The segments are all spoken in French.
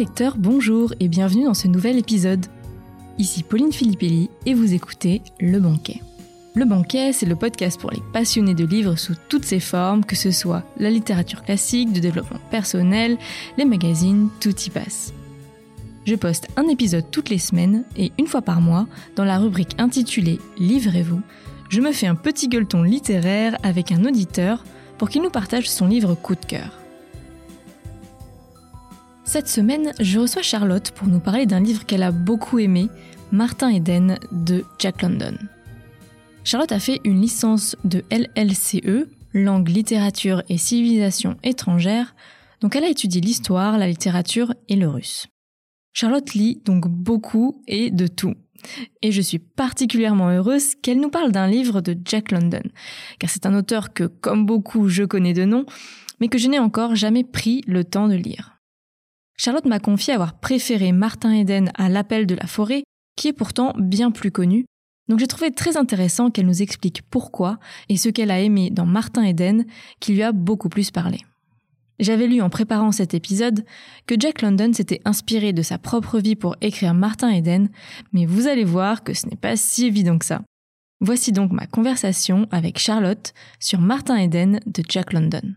lecteurs, bonjour et bienvenue dans ce nouvel épisode. Ici Pauline Filippelli et vous écoutez Le Banquet. Le Banquet, c'est le podcast pour les passionnés de livres sous toutes ses formes, que ce soit la littérature classique, de développement personnel, les magazines, tout y passe. Je poste un épisode toutes les semaines et une fois par mois, dans la rubrique intitulée Livrez-vous, je me fais un petit gueuleton littéraire avec un auditeur pour qu'il nous partage son livre coup de cœur. Cette semaine, je reçois Charlotte pour nous parler d'un livre qu'elle a beaucoup aimé, Martin Eden de Jack London. Charlotte a fait une licence de LLCE, langue, littérature et civilisation étrangère, donc elle a étudié l'histoire, la littérature et le russe. Charlotte lit donc beaucoup et de tout. Et je suis particulièrement heureuse qu'elle nous parle d'un livre de Jack London, car c'est un auteur que, comme beaucoup, je connais de nom, mais que je n'ai encore jamais pris le temps de lire. Charlotte m'a confié avoir préféré Martin Eden à L'appel de la forêt, qui est pourtant bien plus connu, donc j'ai trouvé très intéressant qu'elle nous explique pourquoi et ce qu'elle a aimé dans Martin Eden qui lui a beaucoup plus parlé. J'avais lu en préparant cet épisode que Jack London s'était inspiré de sa propre vie pour écrire Martin Eden, mais vous allez voir que ce n'est pas si évident que ça. Voici donc ma conversation avec Charlotte sur Martin Eden de Jack London.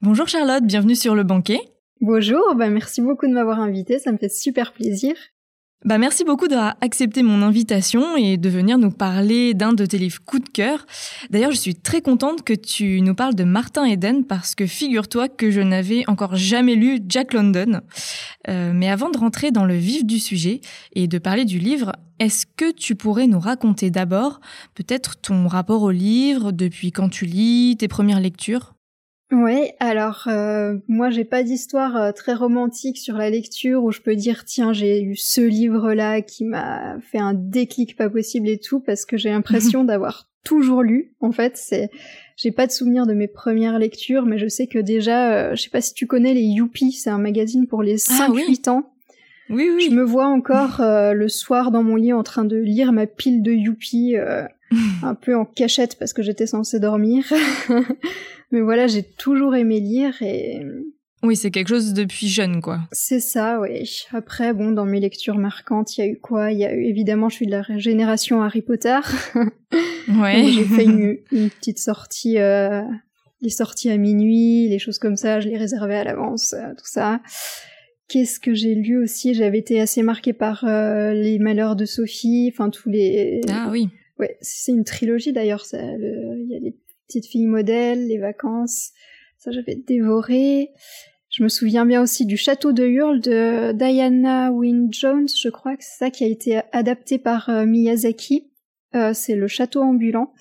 Bonjour Charlotte, bienvenue sur le banquet. Bonjour, bah merci beaucoup de m'avoir invité, ça me fait super plaisir. Bah merci beaucoup d'avoir accepté mon invitation et de venir nous parler d'un de tes livres coup de cœur. D'ailleurs, je suis très contente que tu nous parles de Martin Eden parce que figure-toi que je n'avais encore jamais lu Jack London. Euh, mais avant de rentrer dans le vif du sujet et de parler du livre, est-ce que tu pourrais nous raconter d'abord peut-être ton rapport au livre, depuis quand tu lis, tes premières lectures? Ouais, alors euh, moi j'ai pas d'histoire euh, très romantique sur la lecture où je peux dire tiens j'ai eu ce livre là qui m'a fait un déclic pas possible et tout parce que j'ai l'impression d'avoir toujours lu en fait. C'est j'ai pas de souvenir de mes premières lectures mais je sais que déjà euh, je sais pas si tu connais les Youpi c'est un magazine pour les 5 ah 8 ans. Oui, oui. Je me vois encore euh, le soir dans mon lit en train de lire ma pile de Youpi, un peu en cachette parce que j'étais censée dormir. Mais voilà, j'ai toujours aimé lire et... Oui, c'est quelque chose depuis jeune, quoi. C'est ça, oui. Après, bon, dans mes lectures marquantes, il y a eu quoi? Il y a eu, évidemment, je suis de la génération Harry Potter. ouais. j'ai fait une, une, petite sortie, euh, les sorties à minuit, les choses comme ça, je les réservais à l'avance, euh, tout ça. Qu'est-ce que j'ai lu aussi? J'avais été assez marquée par euh, Les Malheurs de Sophie, enfin tous les... Ah oui. Ouais, c'est une trilogie d'ailleurs, il y a les Petite fille modèle, les vacances, ça j'avais dévoré. Je me souviens bien aussi du Château de Hurle de Diana Wynne Jones, je crois que c'est ça qui a été adapté par euh, Miyazaki. Euh, c'est le château ambulant.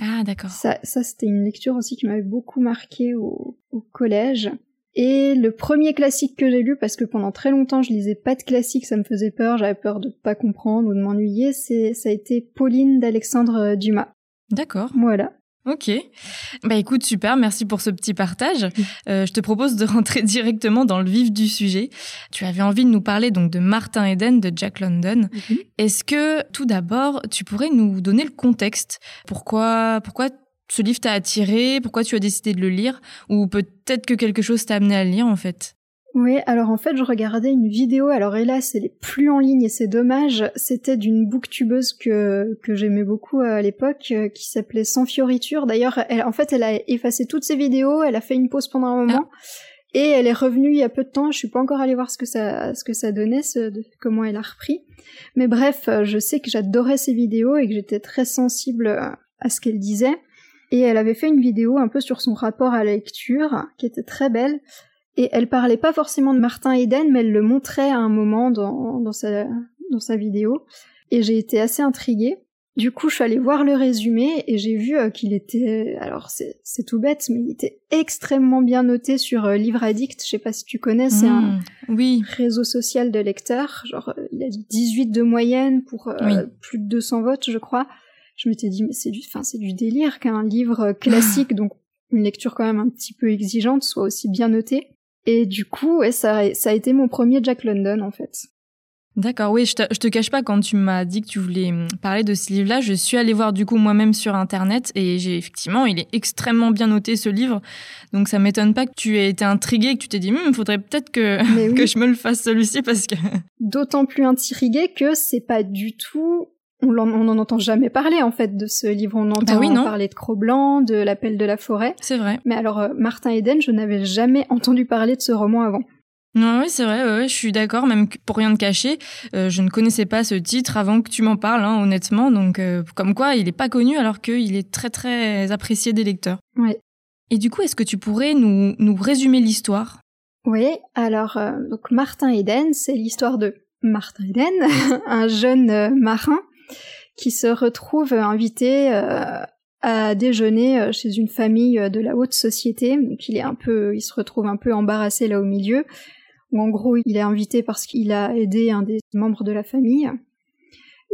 Ah d'accord. Ça, ça c'était une lecture aussi qui m'avait beaucoup marqué au, au, collège. Et le premier classique que j'ai lu, parce que pendant très longtemps je lisais pas de classique, ça me faisait peur, j'avais peur de pas comprendre ou de m'ennuyer, c'est ça a été Pauline d'Alexandre Dumas. D'accord. Voilà. Ok. Bah écoute, super, merci pour ce petit partage. Euh, je te propose de rentrer directement dans le vif du sujet. Tu avais envie de nous parler donc de Martin Eden de Jack London. Mhm. Est-ce que tout d'abord, tu pourrais nous donner le contexte? Pourquoi, pourquoi ce livre t'a attiré Pourquoi tu as décidé de le lire Ou peut-être que quelque chose t'a amené à le lire en fait? Oui, alors en fait, je regardais une vidéo, alors hélas, elle est plus en ligne et c'est dommage, c'était d'une booktubeuse que, que j'aimais beaucoup à l'époque, euh, qui s'appelait Sans Fioriture. D'ailleurs, elle, en fait, elle a effacé toutes ses vidéos, elle a fait une pause pendant un moment, et elle est revenue il y a peu de temps, je suis pas encore allée voir ce que ça, ce que ça donnait, ce, comment elle a repris. Mais bref, euh, je sais que j'adorais ses vidéos et que j'étais très sensible à ce qu'elle disait. Et elle avait fait une vidéo un peu sur son rapport à la lecture, qui était très belle. Et elle parlait pas forcément de Martin Eden, mais elle le montrait à un moment dans, dans, sa, dans sa vidéo. Et j'ai été assez intriguée. Du coup, je suis allée voir le résumé et j'ai vu euh, qu'il était, alors c'est tout bête, mais il était extrêmement bien noté sur euh, Livre Addict. Je sais pas si tu connais, c'est un oui. réseau social de lecteurs. Genre, euh, il a 18 de moyenne pour euh, plus de 200 votes, je crois. Je m'étais dit, mais c'est du, enfin, c'est du délire qu'un livre classique, donc une lecture quand même un petit peu exigeante, soit aussi bien noté. Et du coup, ouais, ça, ça a été mon premier Jack London, en fait. D'accord, oui, je te, te cache pas, quand tu m'as dit que tu voulais hum, parler de ce livre-là, je suis allée voir du coup moi-même sur Internet et j'ai effectivement, il est extrêmement bien noté ce livre. Donc ça m'étonne pas que tu aies été intriguée et que tu t'es dit, il hum, faudrait peut-être que, que je me le fasse celui-ci parce que... D'autant plus intriguée que c'est pas du tout... On n'en entend jamais parler en fait de ce livre. On entend ah parler de Cro-Blanc, de L'appel de la forêt. C'est vrai. Mais alors, euh, Martin Eden, je n'avais jamais entendu parler de ce roman avant. Non, oui, c'est vrai, ouais, je suis d'accord, même pour rien de cacher, euh, je ne connaissais pas ce titre avant que tu m'en parles, hein, honnêtement, donc euh, comme quoi il n'est pas connu alors qu'il est très très apprécié des lecteurs. Oui. Et du coup, est-ce que tu pourrais nous, nous résumer l'histoire? Oui, alors donc Martin Eden, c'est l'histoire de Martin Eden, un jeune marin qui se retrouve invité à déjeuner chez une famille de la haute société, donc il est un peu, il se retrouve un peu embarrassé là au milieu en gros il est invité parce qu'il a aidé un des membres de la famille.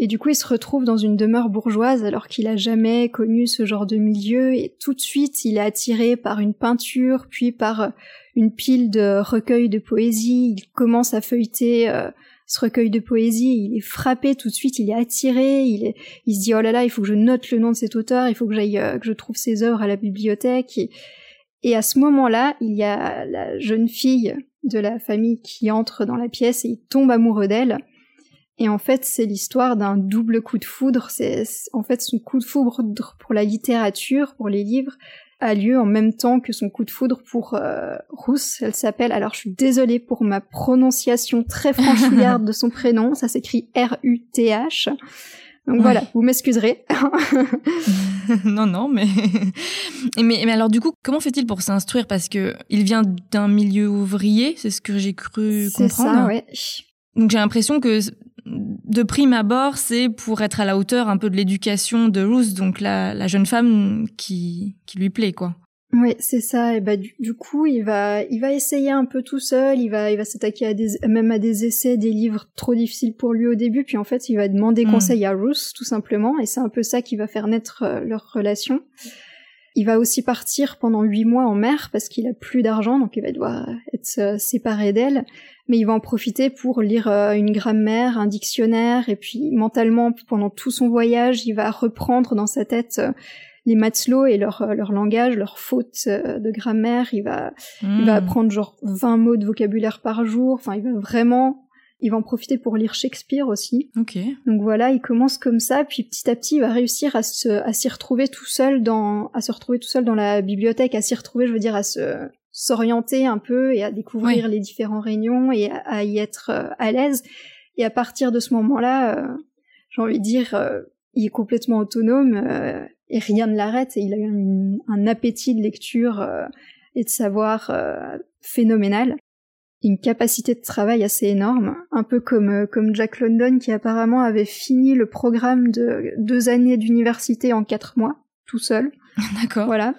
Et du coup, il se retrouve dans une demeure bourgeoise alors qu'il a jamais connu ce genre de milieu et tout de suite, il est attiré par une peinture, puis par une pile de recueils de poésie. Il commence à feuilleter euh, ce recueil de poésie, il est frappé tout de suite, il est attiré, il, se dit oh là là, il faut que je note le nom de cet auteur, il faut que j'aille euh, que je trouve ses œuvres à la bibliothèque. Et, et à ce moment-là, il y a la jeune fille de la famille qui entre dans la pièce et il tombe amoureux d'elle. Et en fait, c'est l'histoire d'un double coup de foudre. C'est en fait son coup de foudre pour la littérature, pour les livres, a lieu en même temps que son coup de foudre pour euh, Rousse. Elle s'appelle. Alors, je suis désolée pour ma prononciation très franchouillarde de son prénom. Ça s'écrit R-U-T-H. Donc voilà, vous m'excuserez. non, non, mais... mais... mais alors du coup, comment fait-il pour s'instruire? Parce que il vient d'un milieu ouvrier, c'est ce que j'ai cru comprendre. C'est ça, ouais. Donc j'ai l'impression que de prime abord, c'est pour être à la hauteur un peu de l'éducation de Ruth, donc la, la jeune femme qui, qui lui plaît, quoi. Oui, c'est ça. Et bah du, coup, il va, il va essayer un peu tout seul. Il va, il va s'attaquer à des, même à des essais, des livres trop difficiles pour lui au début. Puis en fait, il va demander hmm. conseil à Ruth, tout simplement. Et c'est un peu ça qui va faire naître euh, leur relation. Il va aussi partir pendant huit mois en mer parce qu'il a plus d'argent, donc il va devoir être euh, séparé d'elle. Mais il va en profiter pour lire euh, une grammaire, un dictionnaire, et puis mentalement, pendant tout son voyage, il va reprendre dans sa tête les matelots et leur, euh, leur langage, leurs fautes euh, de grammaire. Il va, il va hmm. apprendre genre 20 mots de vocabulaire par jour. Enfin, il va vraiment, il va en profiter pour lire Shakespeare aussi. Ok. Donc voilà, il commence comme ça, puis petit à petit, il va réussir à se, à s'y retrouver tout seul dans, à se retrouver tout seul dans la bibliothèque, à s'y retrouver, je veux dire, à se, s'orienter un peu et à découvrir les différents réunions et à, y être euh, à l'aise. Et à partir de ce moment-là, j'ai envie de dire, il est complètement autonome et rien ne l'arrête et il a un appétit de lecture euh, et de savoir euh, phénoménal une capacité de travail assez énorme, un peu comme euh, comme Jack London qui apparemment avait fini le programme de deux années d'université en quatre mois tout seul. D'accord. Voilà.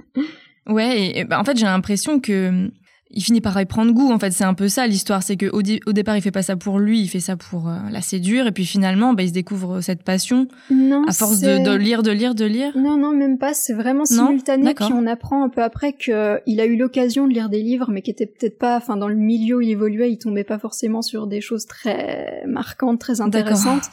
ouais, et, bah, en fait j'ai l'impression que il finit par y prendre goût. En fait, c'est un peu ça l'histoire. C'est qu'au au départ, il fait pas ça pour lui, il fait ça pour euh, la séduire. Et puis finalement, bah, il se découvre cette passion non, à force de, de, lire, de lire, de lire. Non, non, même pas. C'est vraiment simultané. Puis on apprend un peu après que il a eu l'occasion de lire des livres, mais qui étaient peut-être pas. Enfin, dans le milieu où il évoluait, il tombait pas forcément sur des choses très marquantes, très intéressantes.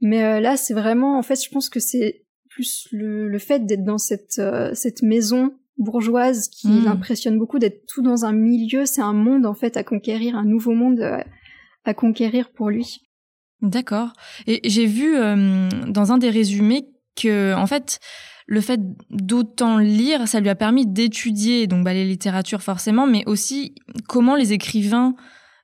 Mais euh, là, c'est vraiment. En fait, je pense que c'est plus le, le fait d'être dans cette euh, cette maison bourgeoise qui hmm. l'impressionne beaucoup d'être tout dans un milieu, c'est un monde en fait à conquérir, un nouveau monde euh, à, conquérir pour lui. D'accord. Et j'ai vu euh, dans un des résumés que en fait le fait d'autant lire, ça lui a permis d'étudier donc bah, les littératures forcément, mais aussi comment les écrivains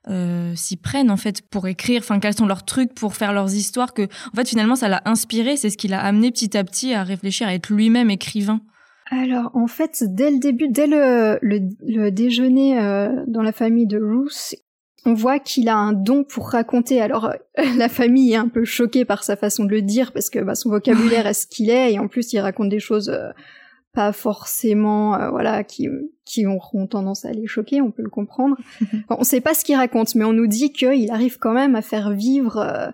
euh, s'y prennent en fait pour écrire, enfin quels sont leurs trucs pour faire leurs histoires, que en fait finalement ça l'a inspiré, c'est ce qui l'a amené petit à petit à réfléchir à être lui-même écrivain. Alors en fait, dès le début, dès le, le, déjeuner euh, dans la famille de Ruth, on voit qu'il a un don pour raconter. Alors la famille est un peu choquée par sa façon de le dire parce que bah, son vocabulaire est ce qu'il est et en plus il raconte des choses euh, pas forcément euh, voilà qui qui auront tendance à les choquer, on peut le comprendre. On on sait pas ce qu'il raconte, mais on nous dit qu'il arrive quand même à faire vivre,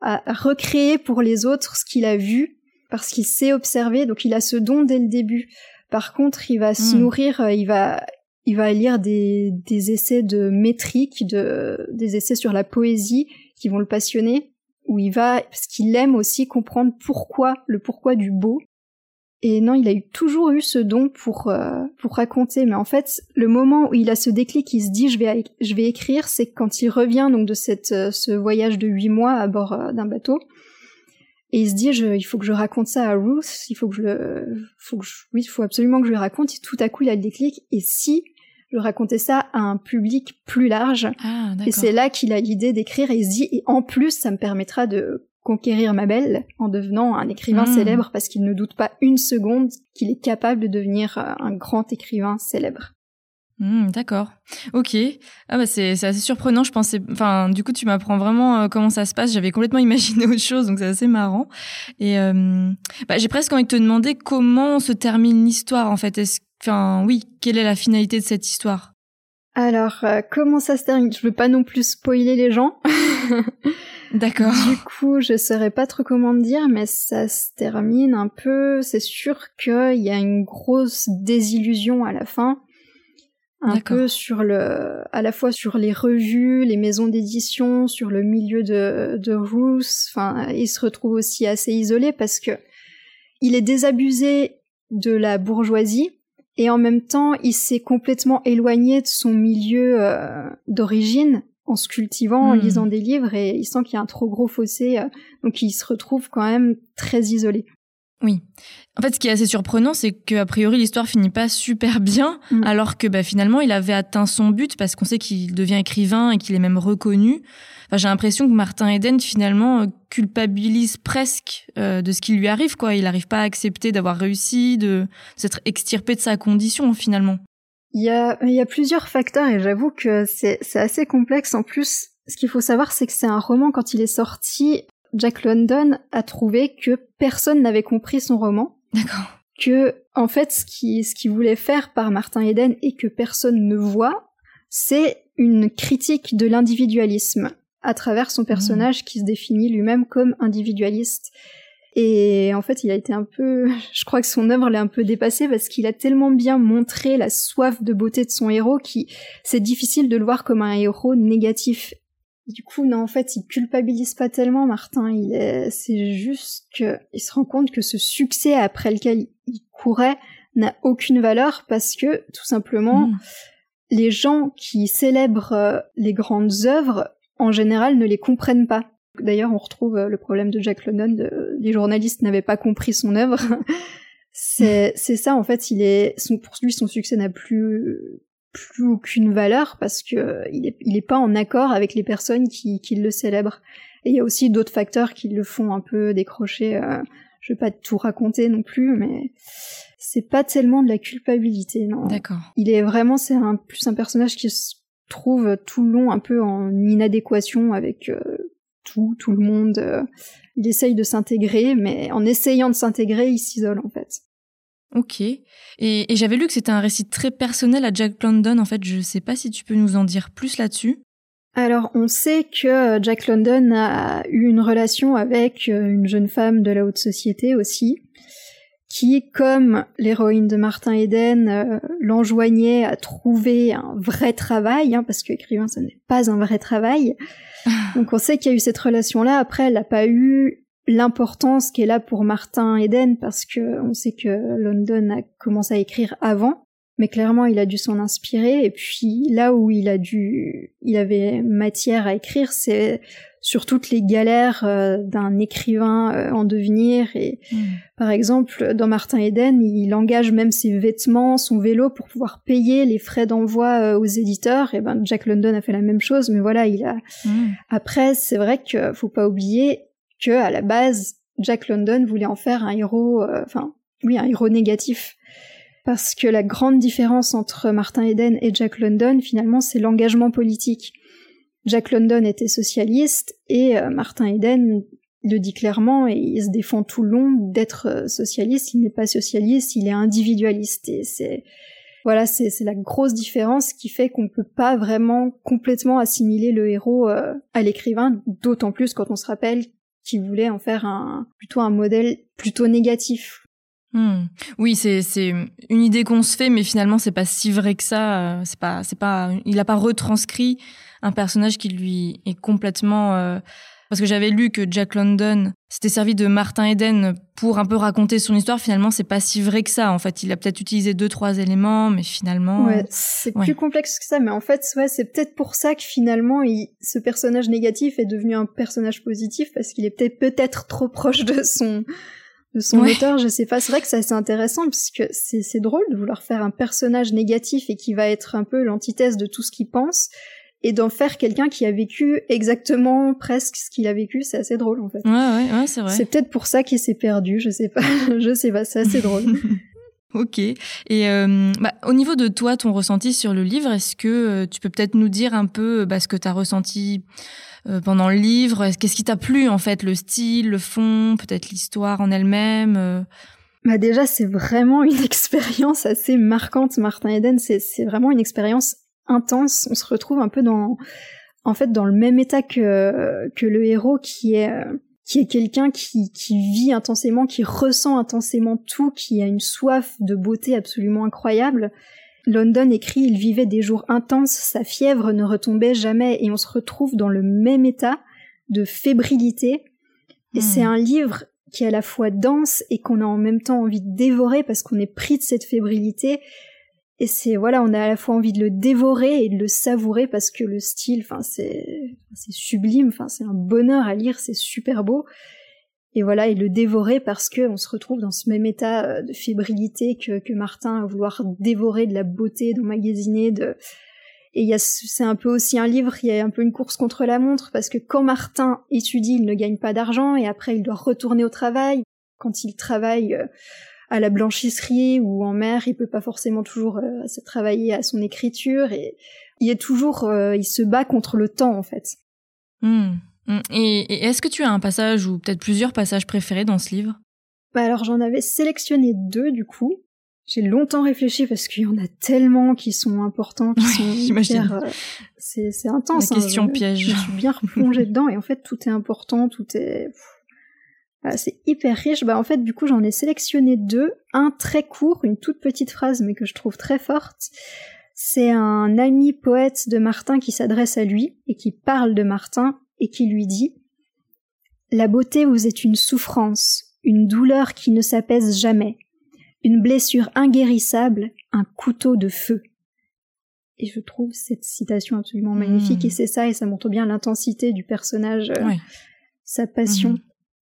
à recréer pour les autres ce qu'il a vu parce qu'il sait observer, donc il a ce don dès le début. Par contre, il va se hmm. nourrir, euh, il va, il va lire des, des essais de métrique, de, des essais sur la poésie. qui vont le passionner, où il va, parce qu'il aime aussi comprendre pourquoi, le pourquoi du beau. Et non, il a eu toujours eu ce don pour euh, pour raconter. Mais en fait, le moment où il a ce déclic, il se dit je vais je vais écrire, c'est quand il revient donc de cette euh, ce voyage de huit mois à bord d'un bateau. Et il se dit je, il faut que je raconte ça à Ruth, il faut que je le, faut que oui, il faut absolument que je lui raconte. Et tout à coup, il a le déclic. Et si je racontais ça à un public plus large. Ah, et c'est là qu'il a l'idée d'écrire et il se dit, et en plus, ça me permettra de conquérir ma belle en devenant un écrivain hmm. célèbre parce qu'il ne doute pas une seconde qu'il est capable de devenir euh, un grand écrivain célèbre. Hmm, d'accord. Ok. Ah bah c'est assez surprenant. Je pensais. Enfin, du coup, tu m'apprends vraiment euh, comment ça se passe. J'avais complètement imaginé autre chose, donc c'est assez marrant. Et euh, bah, j'ai presque envie de te demander comment se termine l'histoire. En fait, est-ce Enfin, oui, quelle est la finalité de cette histoire? Alors, euh, comment ça se termine? Je veux pas non plus spoiler les gens. D'accord. Du coup, je saurais pas trop comment dire, mais ça se termine un peu. C'est sûr qu'il y a une grosse désillusion à la fin. Un peu sur le, à la fois sur les revues, les maisons d'édition, sur le milieu de, de Ruth. Enfin, il se retrouve aussi assez isolé parce que il est désabusé de la bourgeoisie et en même temps, il s'est complètement éloigné de son milieu euh, d'origine en se cultivant, en hmm. lisant des livres, et il sent qu'il y a un trop gros fossé, euh, donc il se retrouve quand même très isolé. Oui. En fait, ce qui est assez surprenant, c'est qu'a priori l'histoire finit pas super bien, hmm. alors que bah, finalement il avait atteint son but parce qu'on sait qu'il devient écrivain et qu'il est même reconnu j'ai l'impression que Martin Eden finalement euh, culpabilise presque euh, de ce qui lui arrive quoi. Il n'arrive pas à accepter d'avoir réussi, de s'être extirpé de sa condition finalement. Il y a, il y a plusieurs facteurs et j'avoue que c'est assez complexe. En plus, ce qu'il faut savoir, c'est que c'est un roman quand il est sorti. Jack London a trouvé que personne n'avait compris son roman. D'accord. Que, en fait, ce qui, ce qu'il voulait faire par Martin Eden et que personne ne voit, c'est une critique de l'individualisme à travers son personnage qui se définit lui-même comme individualiste. Et en fait, il a été un peu, je crois que son œuvre l'a un peu dépassé parce qu'il a tellement bien montré la soif de beauté de son héros qui c'est difficile de le voir comme un héros négatif. Du coup, non, en fait, il culpabilise pas tellement Martin. Il est, c'est juste que il se rend compte que ce succès après lequel il courait n'a aucune valeur parce que tout simplement, mmh. les gens qui célèbrent euh, les grandes œuvres en général, ne les comprennent pas. D'ailleurs, on retrouve euh, le problème de Jack London, les journalistes n'avaient pas compris son œuvre. c'est ça, en fait, il est, son, pour lui, son succès n'a plus, plus aucune valeur parce que il est, il est pas en accord avec les personnes qui, qui le célèbrent. Et il y a aussi d'autres facteurs qui le font un peu décrocher. Euh, je vais pas tout raconter non plus, mais c'est pas tellement de la culpabilité, non. D'accord. Il est vraiment, c'est un plus un personnage qui trouve tout le long un peu en inadéquation avec euh, tout, tout le monde. Euh. il essaye de s'intégrer, mais en essayant de s'intégrer, il s'isole en fait. Ok. Et, et j'avais lu que c'était un récit très personnel à Jack London. En fait, je sais pas si tu peux nous en dire plus là-dessus. Alors, on sait que Jack London a eu une relation avec euh, une jeune femme de la haute société aussi qui, comme l'héroïne de Martin Eden, euh, l'enjoignait à trouver un vrai travail, hein, parce que écrivain, ce n'est pas un vrai travail. Donc on sait qu'il y a eu cette relation-là. Après, elle n'a pas eu l'importance qu'elle a pour Martin Eden, parce que on sait que London a commencé à écrire avant, mais clairement, il a dû s'en inspirer. Et puis là où il a dû, il avait matière à écrire, c'est sur toutes les galères euh, d'un écrivain euh, en devenir. Et hmm. par exemple, dans Martin Eden, il engage même ses vêtements, son vélo pour pouvoir payer les frais d'envoi euh, aux éditeurs. Et ben Jack London a fait la même chose, mais voilà, il a. Hmm. Après, c'est vrai que faut pas oublier que à la base, Jack London voulait en faire un héros, enfin oui, un héros négatif. Parce que la grande différence entre Martin Eden et Jack London, finalement, c'est l'engagement politique. Jack London était socialiste et euh, Martin Eden le dit clairement et il se défend tout le long d'être euh, socialiste. Il n'est pas socialiste, il est individualiste et c'est voilà, c'est la grosse différence qui fait qu'on peut pas vraiment complètement assimiler le héros euh, à l'écrivain, d'autant plus quand on se rappelle qu'il voulait en faire un plutôt un modèle plutôt négatif. Hmm. Oui, c'est une idée qu'on se fait, mais finalement c'est pas si vrai que ça. C'est pas c'est pas il a pas retranscrit un personnage qui lui est complètement euh, parce que j'avais lu que Jack London s'était servi de Martin Eden pour un peu raconter son histoire. Finalement, c'est pas si vrai que ça. En fait, il a peut-être utilisé deux, trois éléments, mais finalement. Ouais, c'est plus complexe que ça. Mais en fait, ouais, c'est peut-être pour ça que finalement, il... ce personnage négatif est devenu un personnage positif parce qu'il est peut-être peut-être trop proche de son de son auteur. Je sais pas. C'est vrai que c'est assez intéressant parce que c'est drôle de vouloir faire un personnage négatif et qui va être un peu l'antithèse de tout ce qu'il pense et d'en faire quelqu'un qui a vécu exactement presque ce qu'il a vécu, c'est assez drôle en fait. Ouais, ouais, ouais c'est vrai. C'est peut-être pour ça qu'il s'est perdu, je sais pas, je sais pas, c'est assez drôle. ok. Et euh, bah, au niveau de toi, ton ressenti sur le livre, est-ce que euh, tu peux peut-être nous dire un peu bah, ce que tu as ressenti euh, pendant le livre? Qu'est-ce qui t'a plu en fait Le style, le fond, peut-être l'histoire en elle-même bah déjà, c'est vraiment une expérience assez marquante, Martin Eden. C'est vraiment une expérience intense. On se retrouve un peu dans, en fait, dans le même état que, que le héros qui est, qui est quelqu'un qui, qui vit intensément, qui ressent intensément tout, qui a une soif de beauté absolument incroyable. London écrit Il vivait des jours intenses, sa fièvre ne retombait jamais, et on se retrouve dans le même état de fébrilité. Et hmm. c'est un livre qui est à la fois dense et qu'on a en même temps envie de dévorer parce qu'on est pris de cette fébrilité et c'est voilà, on a à la fois envie de le dévorer et de le savourer parce que le style, enfin c'est c'est sublime, enfin c'est un bonheur à lire, c'est super beau. Et voilà, et le dévorer parce que on se retrouve dans ce même état euh, de fébrilité que, que Martin à vouloir dévorer de la beauté, d'emmagasiner, de et il y a c'est un peu aussi un livre, il y a un peu une course contre la montre parce que quand Martin étudie, il ne gagne pas d'argent et après il doit retourner au travail. Quand il travaille euh, à la blanchisserie ou en mer, il peut pas forcément toujours euh, se travailler à son écriture et il est toujours, euh, il se bat contre le temps en fait. Hmm. Hmm. Et, est-ce que tu as un passage ou peut-être plusieurs passages préférés dans ce livre? Bah alors j'en avais sélectionné deux du coup. J'ai longtemps réfléchi parce qu'il y en a tellement qui sont importants, qui sont hyper, euh, c'est, intense. La question hein, piège. Je, suis bien replongée dedans et en fait tout est important, tout est. c'est hyper riche. Bah en fait, du coup, j'en ai sélectionné deux. Un très court, une toute petite phrase, mais que je trouve très forte. C'est un ami poète de Martin qui s'adresse à lui et qui parle de Martin et qui lui dit La beauté vous est une souffrance, une douleur qui ne s'apaise jamais, une blessure inguérissable, un couteau de feu. Et je trouve cette citation absolument magnifique mmh. et c'est ça et ça montre bien l'intensité du personnage, euh, sa passion. Mmh.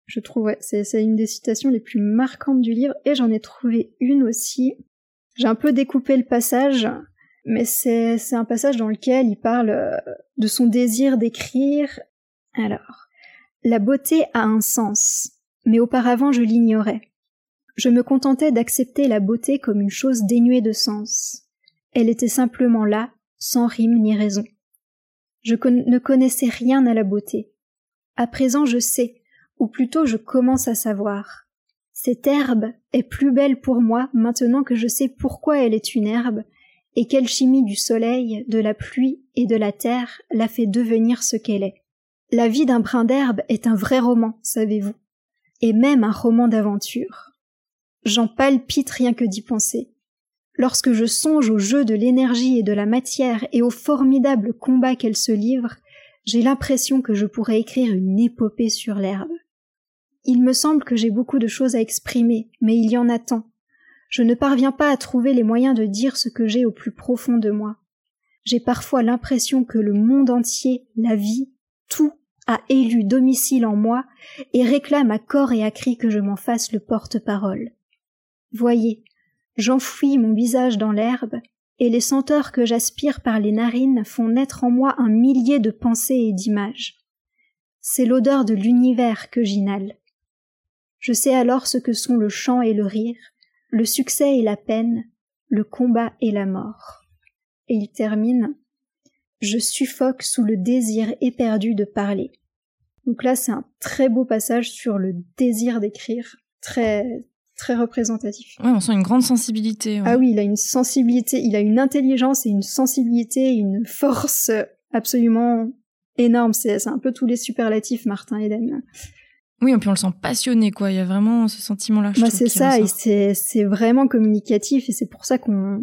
Je trouve, ouais, c'est une des citations les plus marquantes du livre, et j'en ai trouvé une aussi. J'ai un peu découpé le passage, mais c'est un passage dans lequel il parle euh, de son désir d'écrire. Alors, la beauté a un sens, mais auparavant je l'ignorais. Je me contentais d'accepter la beauté comme une chose dénuée de sens. Elle était simplement là, sans rime ni raison. Je ne connaissais rien à la beauté. À présent je sais, ou plutôt je commence à savoir. Cette herbe est plus belle pour moi maintenant que je sais pourquoi elle est une herbe, et quelle chimie du soleil, de la pluie et de la terre l'a fait devenir ce qu'elle est. La vie d'un brin d'herbe est un vrai roman, savez-vous, et même un roman d'aventure. J'en palpite rien que d'y penser. Lorsque je songe au jeu de l'énergie et de la matière et au formidable combat qu'elle se livre, j'ai l'impression que je pourrais écrire une épopée sur l'herbe. Il me semble que j'ai beaucoup de choses à exprimer, mais il y en a tant. Je ne parviens pas à trouver les moyens de dire ce que j'ai au plus profond de moi. J'ai parfois l'impression que le monde entier, la vie, tout a élu domicile en moi et réclame à corps et à cri que je m'en fasse le porte-parole. Voyez, j'enfouis mon visage dans l'herbe, et les senteurs que j'aspire par les narines font naître en moi un millier de pensées et d'images. C'est l'odeur de l'univers que j'inhale. Je sais alors ce que sont le chant et le rire, le succès et la peine, le combat et la mort. Et il termine Je suffoque sous le désir éperdu de parler. Donc là, c'est un très beau passage sur le désir d'écrire, très très représentatif. Ouais, on sent une grande sensibilité. Ah oui, il a une sensibilité, il a une intelligence et une sensibilité, une force absolument énorme. C'est un peu tous les superlatifs Martin Eden. Oui, et puis on le sent passionné, quoi. Il y a vraiment ce sentiment-là. Bah, c'est ça, et c'est, vraiment communicatif, et c'est pour ça qu'on,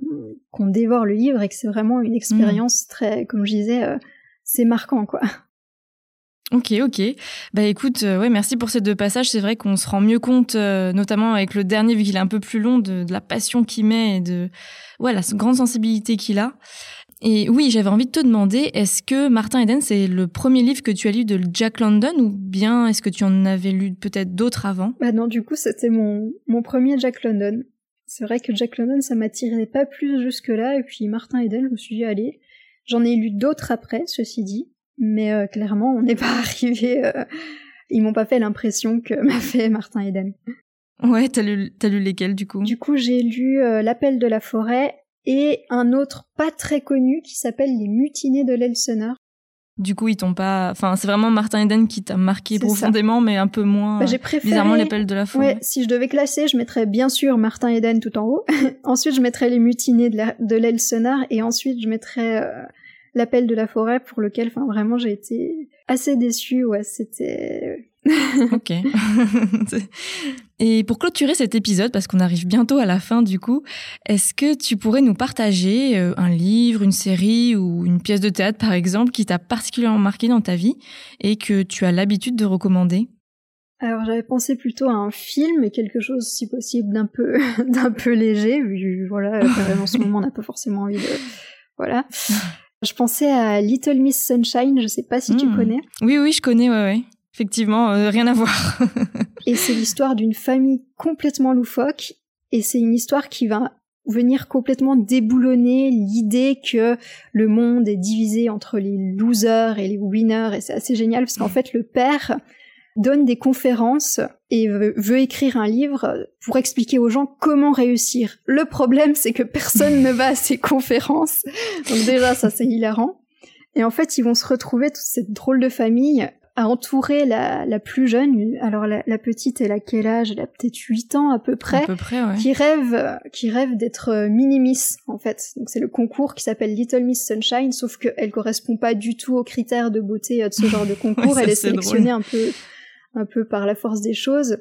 dévore le livre, et que c'est vraiment une expérience très, comme je disais, euh, c'est marquant, quoi. Ok, ok. Bah écoute, euh, ouais, merci pour ces deux passages. C'est vrai qu'on se rend mieux compte, euh, notamment avec le dernier, vu qu'il est un peu plus long, de, de la passion qu'il met et de ouais, la grande sensibilité qu'il a. Et oui, j'avais envie de te demander, est-ce que Martin Eden, c'est le premier livre que tu as lu de Jack London ou bien est-ce que tu en avais lu peut-être d'autres avant? Bah non, du coup, c'était mon, mon premier Jack London. C'est vrai que Jack London, ça m'attirait pas plus jusque-là, et puis Martin Eden, je me suis dit, allez, j'en ai lu d'autres après, ceci dit, mais euh, clairement, on n'est pas arrivé. Euh, ils m'ont pas fait l'impression que m'a fait Martin Eden. Ouais, t'as lu, lu lesquels du coup? Du coup, j'ai lu euh, L'appel de la forêt et un autre pas très connu qui s'appelle Les mutinés de l'Elseneur. Du coup, ils t'ont pas. Enfin, c'est vraiment Martin Eden qui t'a marqué profondément, mais un peu moins. Bah, j'ai préféré. Bizarrement, l'appel de la forêt. Ouais, si je devais classer, je mettrais bien sûr Martin Eden tout en haut. ensuite, je mettrais Les mutinés de l'Elseneur et ensuite, je mettrais l'appel de la forêt pour lequel, enfin vraiment, j'ai été assez déçue. Ouais, c'était. Ok. Et pour clôturer cet épisode, parce qu'on arrive bientôt à la fin du coup, est-ce que tu pourrais nous partager euh, un livre, une série ou une pièce de théâtre par exemple qui t'a particulièrement marqué dans ta vie et que tu as l'habitude de recommander? Alors j'avais pensé plutôt à un film et quelque chose si possible d'un peu d'un peu léger vu voilà en ce moment on n'a pas forcément envie de voilà je pensais à Little Miss Sunshine, je sais pas si tu hmm. connais. Oui, oui, je connais, ouais, ouais. Effectivement, euh, rien à voir. et c'est l'histoire d'une famille complètement loufoque, et c'est une histoire qui va venir complètement déboulonner l'idée que le monde est divisé entre les losers et les winners, et c'est assez génial parce qu'en fait le père donne des conférences et veut, écrire un livre pour expliquer aux gens comment réussir. Le problème, c'est que personne ne va à ces conférences. Donc déjà, ça c'est hilarant. Et en fait, ils vont se retrouver toute cette drôle de famille à entourer la, la plus jeune. Alors la, petite, elle a quel âge? Elle a peut-être 8 ans à peu près. À peu près, ouais. Qui rêve, qui rêve d'être euh, mini-miss, en fait. Donc c'est le concours qui s'appelle Little Miss Sunshine, sauf qu'elle correspond pas du tout aux critères de beauté euh, de ce genre de concours. elle est sélectionnée un peu un peu par la force des choses.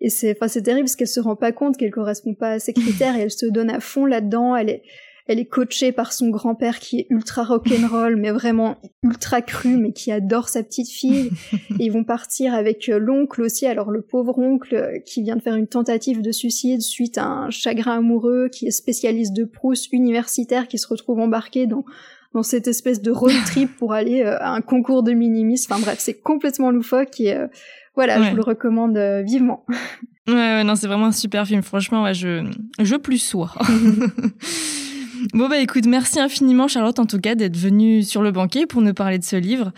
Et c'est, enfin, c'est terrible parce qu'elle se rend pas compte qu'elle correspond pas à ses critères et elle se donne à fond là-dedans. Elle est, elle est coachée par son grand-père qui est ultra rock'n'roll, mais vraiment ultra cru, mais qui adore sa petite fille. Et ils vont partir avec euh, l'oncle aussi. Alors le pauvre oncle euh, qui vient de faire une tentative de suicide suite à un chagrin amoureux, qui est spécialiste de Proust universitaire, qui se retrouve embarqué dans dans cette espèce de road trip pour aller euh, à un concours de minimis. Enfin bref, c'est complètement loufoque et voilà, je vous le recommande euh, vivement. Ouais, ouais, non, c'est vraiment un super film. Franchement, ouais, je, je plus sois. Bon bah écoute, merci infiniment Charlotte en tout cas d'être venue sur le banquet pour nous parler de ce livre.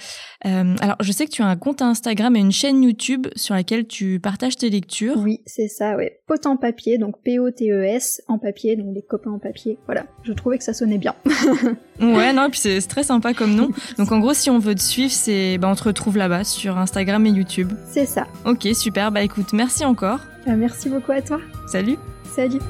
Euh, alors je sais que tu as un compte Instagram et une chaîne YouTube sur laquelle tu partages tes lectures. Oui, c'est ça, ouais. Pot en papier, donc P-O-T-E-S en papier, donc les copains en papier. Voilà, je trouvais que ça sonnait bien. ouais, non, et puis c'est très sympa comme nom. Donc en gros, si on veut te suivre, c'est bah, on te retrouve là-bas sur Instagram et YouTube. C'est ça. Ok, super. Bah écoute, merci encore. Euh, merci beaucoup à toi. Salut. Salut.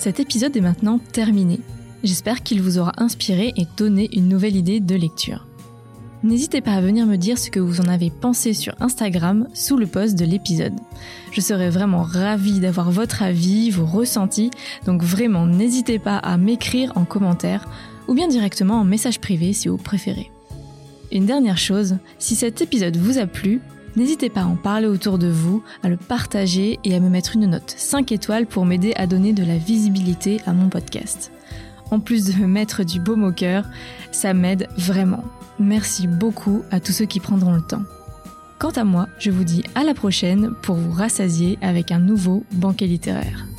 Cet épisode est maintenant terminé. J'espère qu'il vous aura inspiré et donné une nouvelle idée de lecture. N'hésitez pas à venir me dire ce que vous en avez pensé sur Instagram sous le post de l'épisode. Je serais vraiment ravie d'avoir votre avis, vos ressentis, donc vraiment n'hésitez pas à m'écrire en commentaire ou bien directement en message privé si vous préférez. Une dernière chose, si cet épisode vous a plu, N'hésitez pas à en parler autour de vous, à le partager et à me mettre une note 5 étoiles pour m'aider à donner de la visibilité à mon podcast. En plus de me mettre du baume au cœur, ça m'aide vraiment. Merci beaucoup à tous ceux qui prendront le temps. Quant à moi, je vous dis à la prochaine pour vous rassasier avec un nouveau banquet littéraire.